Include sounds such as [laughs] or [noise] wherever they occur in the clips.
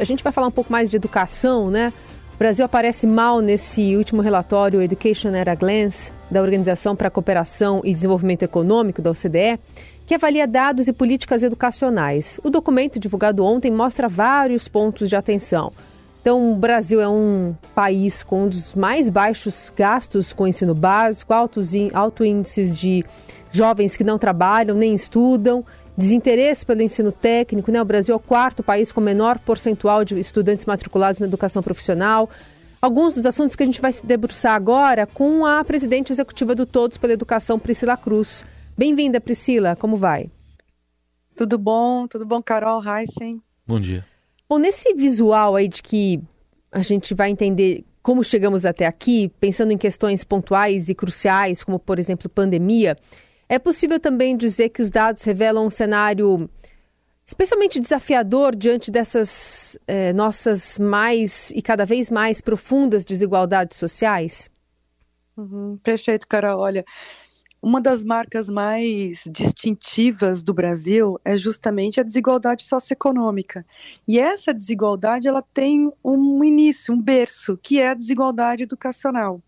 A gente vai falar um pouco mais de educação, né? O Brasil aparece mal nesse último relatório Education at a Glance, da Organização para a Cooperação e Desenvolvimento Econômico, da OCDE, que avalia dados e políticas educacionais. O documento divulgado ontem mostra vários pontos de atenção. Então, o Brasil é um país com um dos mais baixos gastos com ensino básico, altos, alto índices de jovens que não trabalham nem estudam, desinteresse pelo ensino técnico. Né? O Brasil é o quarto país com menor percentual de estudantes matriculados na educação profissional. Alguns dos assuntos que a gente vai se debruçar agora com a presidente executiva do Todos pela Educação, Priscila Cruz. Bem-vinda, Priscila. Como vai? Tudo bom, tudo bom, Carol Heisen? Bom dia. Bom, nesse visual aí de que a gente vai entender como chegamos até aqui, pensando em questões pontuais e cruciais, como, por exemplo, pandemia, é possível também dizer que os dados revelam um cenário especialmente desafiador diante dessas eh, nossas mais e cada vez mais profundas desigualdades sociais? Uhum, perfeito, Carol. Olha, uma das marcas mais distintivas do Brasil é justamente a desigualdade socioeconômica. E essa desigualdade ela tem um início, um berço, que é a desigualdade educacional.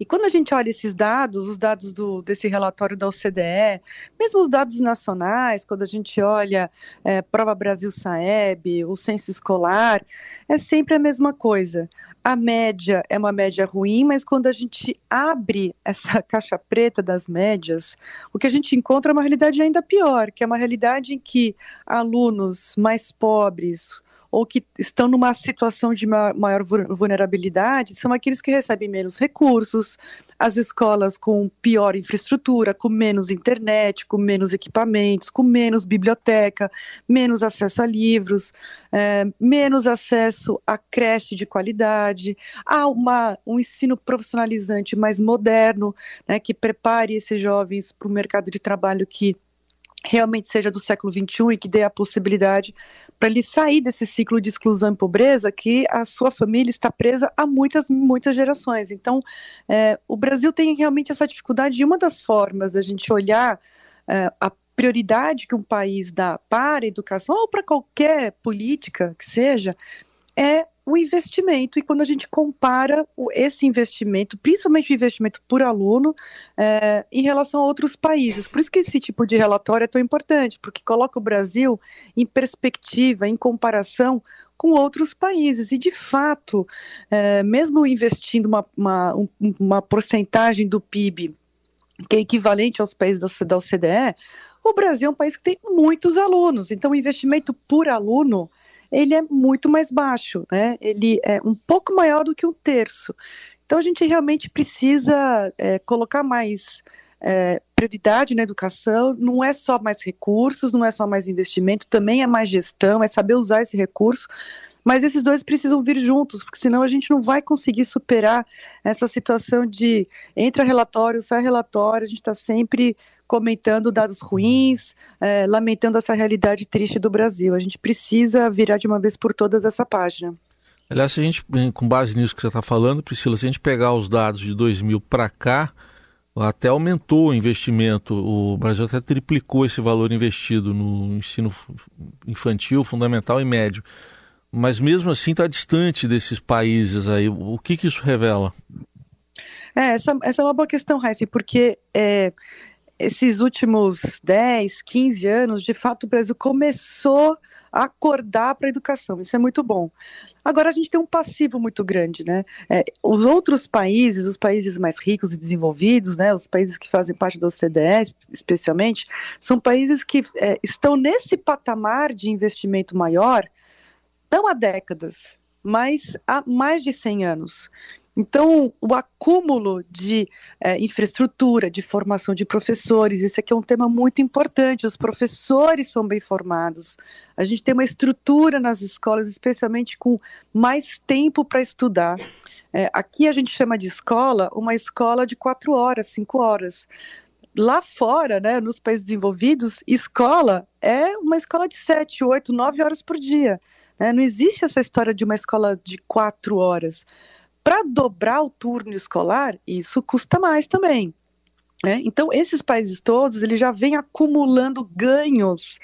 E quando a gente olha esses dados, os dados do, desse relatório da OCDE, mesmo os dados nacionais, quando a gente olha é, Prova Brasil Saeb, o censo escolar, é sempre a mesma coisa. A média é uma média ruim, mas quando a gente abre essa [laughs] caixa preta das médias, o que a gente encontra é uma realidade ainda pior, que é uma realidade em que alunos mais pobres, ou que estão numa situação de maior vulnerabilidade são aqueles que recebem menos recursos, as escolas com pior infraestrutura, com menos internet, com menos equipamentos, com menos biblioteca, menos acesso a livros, é, menos acesso a creche de qualidade, a uma, um ensino profissionalizante mais moderno, né, que prepare esses jovens para o mercado de trabalho que realmente seja do século XXI e que dê a possibilidade para ele sair desse ciclo de exclusão e pobreza que a sua família está presa há muitas, muitas gerações. Então, é, o Brasil tem realmente essa dificuldade e uma das formas da gente olhar é, a prioridade que um país dá para a educação ou para qualquer política que seja é o investimento. E quando a gente compara esse investimento, principalmente o investimento por aluno, é, em relação a outros países. Por isso que esse tipo de relatório é tão importante, porque coloca o Brasil em perspectiva, em comparação com outros países. E, de fato, é, mesmo investindo uma, uma, uma porcentagem do PIB que é equivalente aos países da OCDE, o Brasil é um país que tem muitos alunos. Então, o investimento por aluno ele é muito mais baixo, né? Ele é um pouco maior do que um terço. Então a gente realmente precisa é, colocar mais é, prioridade na educação. Não é só mais recursos, não é só mais investimento, também é mais gestão, é saber usar esse recurso. Mas esses dois precisam vir juntos, porque senão a gente não vai conseguir superar essa situação de entra relatório, sai relatório, a gente está sempre comentando dados ruins, é, lamentando essa realidade triste do Brasil. A gente precisa virar de uma vez por todas essa página. Aliás, se a gente, com base nisso que você está falando, Priscila, se a gente pegar os dados de 2000 para cá, até aumentou o investimento. O Brasil até triplicou esse valor investido no ensino infantil, fundamental e médio. Mas mesmo assim está distante desses países aí. O que, que isso revela? É, essa, essa é uma boa questão, Raíssa, porque é, esses últimos 10, 15 anos, de fato, o Brasil começou a acordar para a educação. Isso é muito bom. Agora a gente tem um passivo muito grande, né? É, os outros países, os países mais ricos e desenvolvidos, né, os países que fazem parte da OCDE, especialmente, são países que é, estão nesse patamar de investimento maior, não há décadas, mas há mais de 100 anos. Então, o acúmulo de é, infraestrutura, de formação de professores, esse aqui é um tema muito importante. Os professores são bem formados. A gente tem uma estrutura nas escolas, especialmente com mais tempo para estudar. É, aqui a gente chama de escola uma escola de quatro horas, cinco horas. Lá fora, né, nos países desenvolvidos, escola é uma escola de sete, oito, nove horas por dia. Né? Não existe essa história de uma escola de quatro horas. Para dobrar o turno escolar, isso custa mais também. Né? Então, esses países todos, eles já vêm acumulando ganhos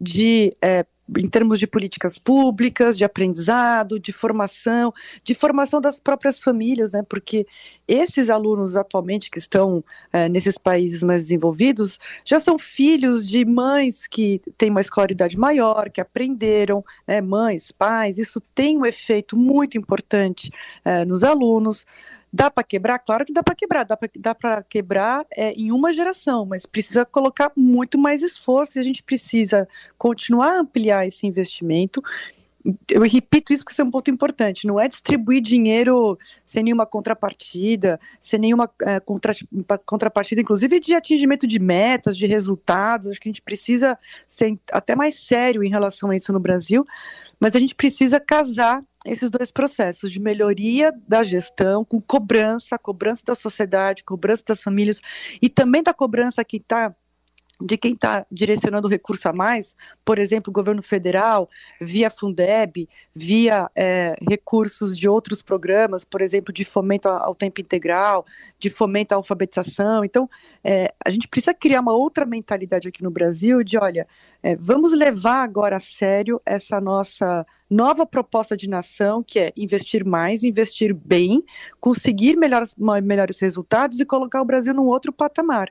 de é, em termos de políticas públicas, de aprendizado, de formação, de formação das próprias famílias, né? Porque esses alunos atualmente que estão é, nesses países mais desenvolvidos já são filhos de mães que têm uma escolaridade maior, que aprenderam, né? mães, pais. Isso tem um efeito muito importante é, nos alunos. Dá para quebrar? Claro que dá para quebrar. Dá para quebrar é, em uma geração, mas precisa colocar muito mais esforço e a gente precisa continuar a ampliar esse investimento eu repito isso porque isso é um ponto importante, não é distribuir dinheiro sem nenhuma contrapartida, sem nenhuma é, contra, contrapartida, inclusive de atingimento de metas, de resultados, acho que a gente precisa ser até mais sério em relação a isso no Brasil, mas a gente precisa casar esses dois processos de melhoria da gestão com cobrança, cobrança da sociedade, cobrança das famílias e também da cobrança que está de quem está direcionando recurso a mais, por exemplo, o governo federal, via Fundeb, via é, recursos de outros programas, por exemplo, de fomento ao tempo integral, de fomento à alfabetização. Então, é, a gente precisa criar uma outra mentalidade aqui no Brasil de, olha, é, vamos levar agora a sério essa nossa nova proposta de nação, que é investir mais, investir bem, conseguir melhores, melhores resultados e colocar o Brasil num outro patamar.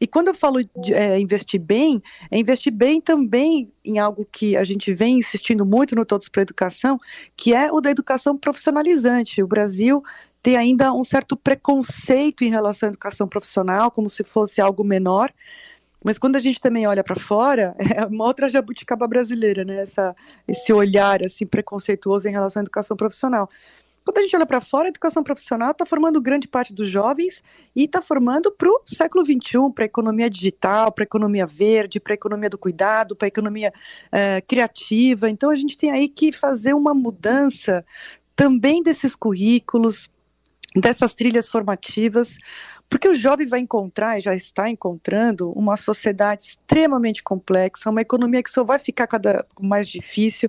E quando eu falo de é, investir bem, é investir bem também em algo que a gente vem insistindo muito no Todos para a Educação, que é o da educação profissionalizante. O Brasil tem ainda um certo preconceito em relação à educação profissional, como se fosse algo menor. Mas quando a gente também olha para fora, [laughs] é uma outra jabuticaba brasileira, né? Essa, esse olhar assim preconceituoso em relação à educação profissional. Quando a gente olha para fora, a educação profissional está formando grande parte dos jovens e está formando para o século XXI, para a economia digital, para a economia verde, para a economia do cuidado, para a economia é, criativa. Então a gente tem aí que fazer uma mudança também desses currículos, dessas trilhas formativas, porque o jovem vai encontrar, e já está encontrando, uma sociedade extremamente complexa, uma economia que só vai ficar cada mais difícil.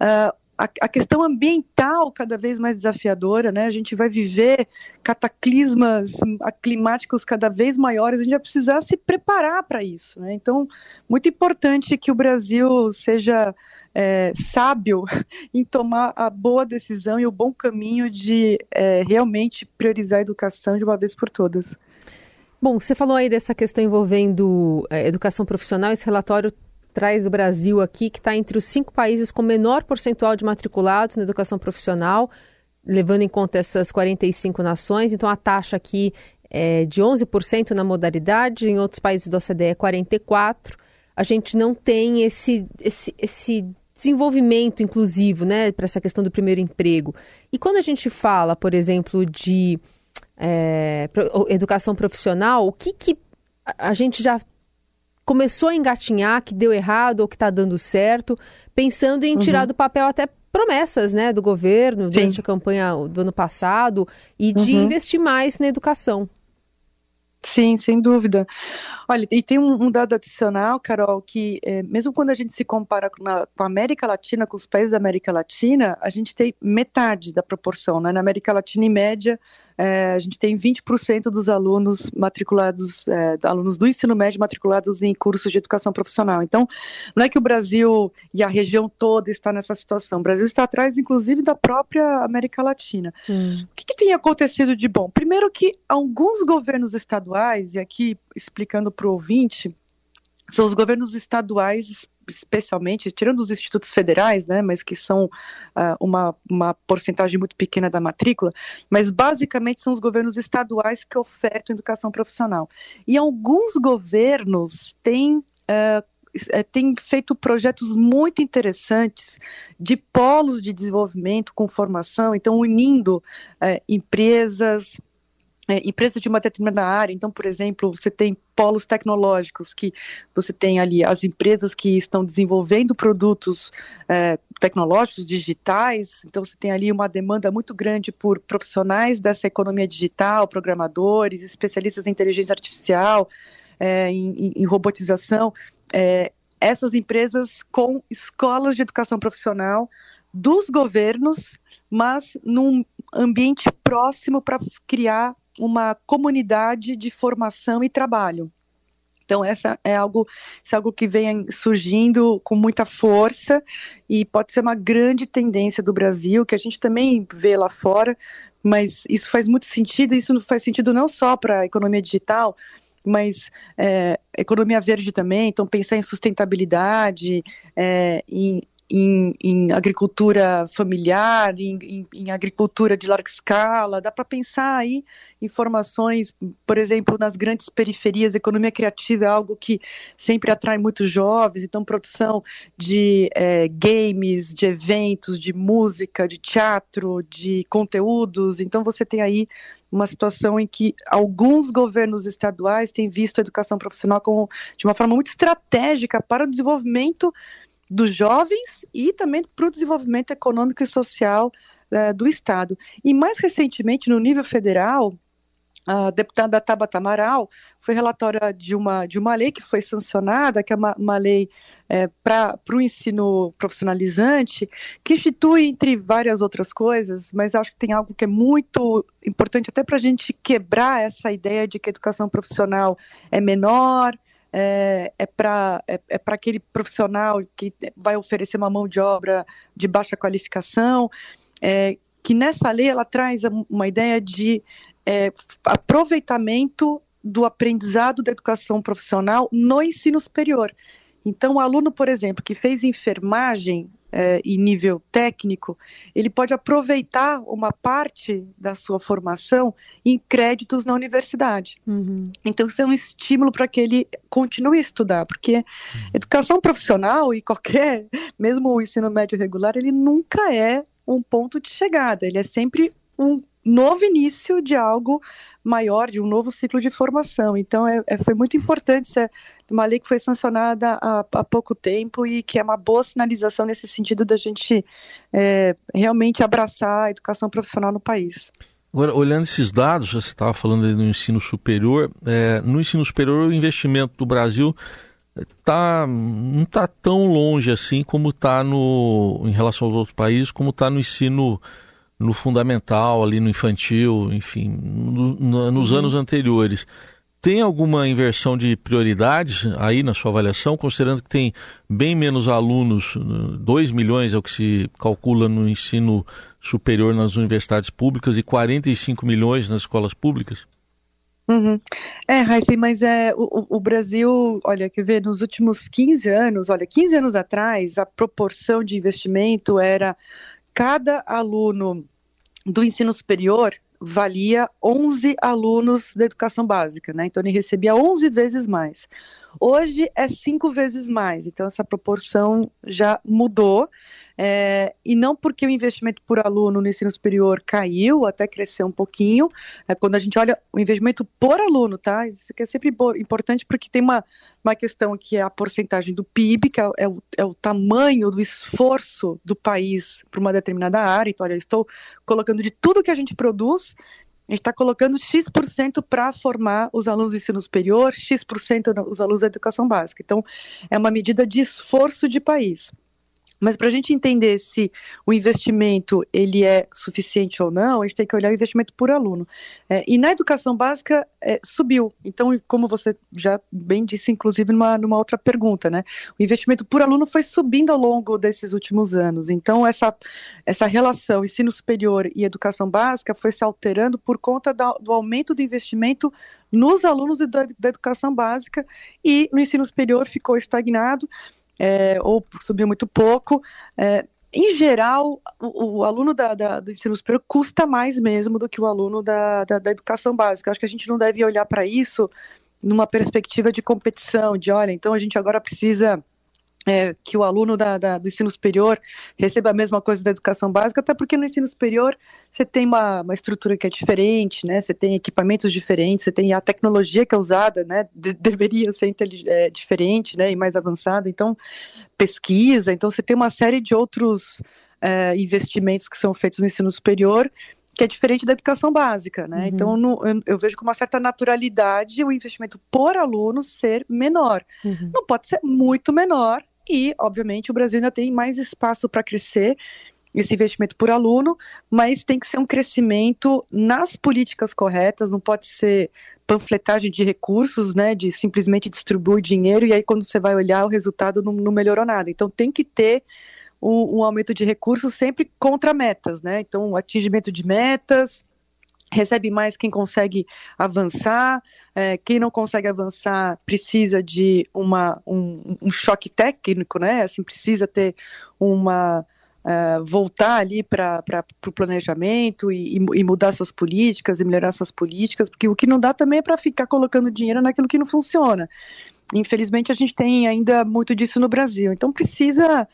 Uh, a, questão ambiental cada vez mais desafiadora, né? A gente vai viver cataclismas climáticos cada vez maiores, a gente vai precisar se preparar para isso, né? Então, muito importante que o Brasil seja é, sábio [laughs] em tomar a boa decisão e o bom caminho de é, realmente priorizar a educação de uma vez por todas. Bom, você falou aí dessa questão envolvendo é, educação profissional, esse relatório traz o Brasil aqui, que está entre os cinco países com menor percentual de matriculados na educação profissional, levando em conta essas 45 nações. Então, a taxa aqui é de 11% na modalidade, em outros países da OCDE é 44%. A gente não tem esse, esse, esse desenvolvimento inclusivo né, para essa questão do primeiro emprego. E quando a gente fala, por exemplo, de é, educação profissional, o que, que a gente já começou a engatinhar, que deu errado ou que está dando certo, pensando em tirar uhum. do papel até promessas né, do governo Sim. durante a campanha do ano passado e de uhum. investir mais na educação. Sim, sem dúvida. Olha, e tem um, um dado adicional, Carol, que é, mesmo quando a gente se compara com, a América Latina, com os países da América Latina, a gente tem metade da proporção. Né? Na América Latina, em média, é, a gente tem 20% dos alunos matriculados, é, alunos do ensino médio matriculados em cursos de educação profissional. Então, não é que o Brasil e a região toda está nessa situação. O Brasil está atrás, inclusive, da própria América Latina. Hum. O que, que tem acontecido de bom? Primeiro que alguns governos estaduais, e aqui explicando para o ouvinte, são os governos estaduais especialmente, tirando os institutos federais, né, mas que são uh, uma, uma porcentagem muito pequena da matrícula, mas basicamente são os governos estaduais que ofertam educação profissional. E alguns governos têm. Uh, feito projetos muito interessantes de polos de desenvolvimento com formação, então unindo uh, empresas, é, empresas de uma determinada área. Então, por exemplo, você tem polos tecnológicos, que você tem ali as empresas que estão desenvolvendo produtos é, tecnológicos, digitais. Então, você tem ali uma demanda muito grande por profissionais dessa economia digital, programadores, especialistas em inteligência artificial, é, em, em, robotização. É, essas empresas com escolas de educação profissional dos governos, mas num ambiente próximo para criar uma comunidade de formação e trabalho. Então, essa é algo, é algo que vem surgindo com muita força e pode ser uma grande tendência do Brasil, que a gente também vê lá fora, mas isso faz muito sentido, isso faz sentido não só para a economia digital, mas é, economia verde também, então pensar em sustentabilidade, é, em em, em agricultura familiar, em, em, em, agricultura de larga escala, dá para pensar aí informações, por exemplo, nas grandes periferias, economia criativa é algo que sempre atrai muitos jovens, então produção de é, games, de eventos, de música, de teatro, de conteúdos, então você tem aí uma situação em que alguns governos estaduais têm visto a educação profissional como, de uma forma muito estratégica para o desenvolvimento dos jovens e também para o desenvolvimento econômico e social uh, do Estado. E mais recentemente, no nível federal, a deputada Tabata Amaral foi relatora de uma, de uma lei que foi sancionada, que é uma, uma lei é, para o ensino profissionalizante, que institui, entre várias outras coisas, mas acho que tem algo que é muito importante até para a gente quebrar essa ideia de que a educação profissional é menor, é, é para é, é aquele profissional que vai oferecer uma mão de obra de baixa qualificação, é, que nessa lei ela traz uma ideia de é, aproveitamento do aprendizado da educação profissional no ensino superior. Então, o aluno, por exemplo, que fez enfermagem é, em nível técnico, ele pode aproveitar uma parte da sua formação em créditos na universidade. Uhum. Então, isso é um estímulo para que ele continue a estudar, porque uhum. educação profissional e qualquer, [laughs] mesmo o ensino médio regular, ele nunca é um ponto de chegada, ele é sempre um novo início de algo maior, de um novo ciclo de formação. Então, é, é foi muito importante uma lei que foi sancionada há, há, pouco tempo e que é uma boa sinalização nesse sentido da gente é, realmente abraçar a educação profissional no país. Agora, olhando esses dados, você estava falando do ensino superior, é, no ensino superior o investimento do Brasil tá, não está tão longe assim como está em relação aos outros países, como está no ensino no fundamental, ali no infantil, enfim, no, no, nos uhum. anos anteriores. Tem alguma inversão de prioridades aí na sua avaliação, considerando que tem bem menos alunos, 2 milhões é o que se calcula no ensino superior nas universidades públicas e 45 milhões nas escolas públicas? Uhum. É, Raíssa, mas é, o, o, Brasil, olha, quer ver, nos últimos 15 anos, olha, 15 anos atrás, a proporção de investimento era cada aluno do ensino superior valia 11 alunos da educação básica, né? Então ele recebia 11 vezes mais. Hoje é cinco vezes mais, então essa proporção já mudou. É, e não porque o investimento por aluno no ensino superior caiu, até cresceu um pouquinho. É, quando a gente olha o investimento por aluno, tá? Isso aqui é sempre importante porque tem uma, uma questão que é a porcentagem do PIB, que é, é, o, é o tamanho do esforço do país para uma determinada área. Então, olha, eu estou colocando de tudo que a gente produz a gente está colocando X% para formar os alunos do ensino superior, X% os alunos da educação básica. Então, é uma medida de esforço de país. Mas para a gente entender se o investimento ele é suficiente ou não, a gente tem que olhar o investimento por aluno. É, e na educação básica é, subiu. Então, como você já bem disse, inclusive numa, numa outra pergunta, né? O investimento por aluno foi subindo ao longo desses últimos anos. Então, essa, essa relação ensino superior e educação básica foi se alterando por conta da, do aumento do investimento nos alunos da, da educação básica e no ensino superior ficou estagnado é, ou subiu muito pouco. É, em geral, o, o aluno da, da, do ensino superior custa mais mesmo do que o aluno da, da, da educação básica. Acho que a gente não deve olhar para isso numa perspectiva de competição, de olha, então a gente agora precisa é, que o aluno da, da, do ensino superior receba a mesma coisa da educação básica, até porque no ensino superior você tem uma, uma estrutura que é diferente, né? Você tem equipamentos diferentes, você tem a tecnologia que é usada, né? De, deveria ser é, diferente, né? E mais avançada. Então, pesquisa. Então, você tem uma série de outros é, investimentos que são feitos no ensino superior que é diferente da educação básica, né? Uhum. Então no, eu, eu, vejo com uma certa naturalidade o investimento por aluno ser menor. Uhum. Não pode ser muito menor, e, obviamente, o Brasil ainda tem mais espaço para crescer. esse investimento por aluno, mas tem que ser um crescimento nas políticas corretas, não pode ser panfletagem de recursos, né, de simplesmente distribuir dinheiro e aí quando você vai olhar o resultado não, não melhorou nada. Então tem que ter um, um, aumento de recursos sempre contra metas, né? Então atingimento de metas, recebe mais quem consegue avançar, é, quem não consegue avançar precisa de uma, um, um choque técnico, né? Assim, precisa ter uma Uh, voltar ali para o planejamento e, e, mudar suas políticas e melhorar suas políticas, porque o que não dá também é para ficar colocando dinheiro naquilo que não funciona. Infelizmente, a gente tem ainda muito disso no Brasil. Então, precisa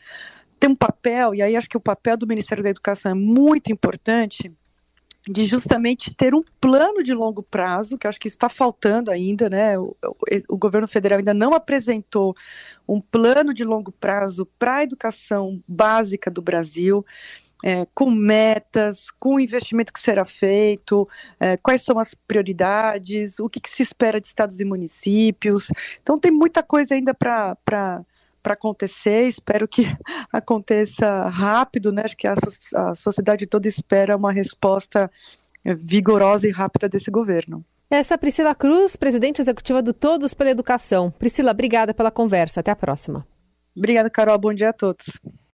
ter um papel, e aí acho que o papel do Ministério da Educação é muito importante de justamente ter um plano de longo prazo, que acho que está faltando ainda, né? O, o, o, governo federal ainda não apresentou um plano de longo prazo para a educação básica do Brasil. É, com metas, com o investimento que será feito, é, quais são as prioridades, o que, que, se espera de estados e municípios. Então, tem muita coisa ainda para para acontecer. Espero que [laughs] aconteça rápido, né? Acho que a, a sociedade toda espera uma resposta eh, vigorosa e rápida desse governo. Essa é Priscila Cruz, presidente executiva do Todos pela Educação. Priscila, obrigada pela conversa. Até a próxima. Obrigada, Carol. Bom dia a todos.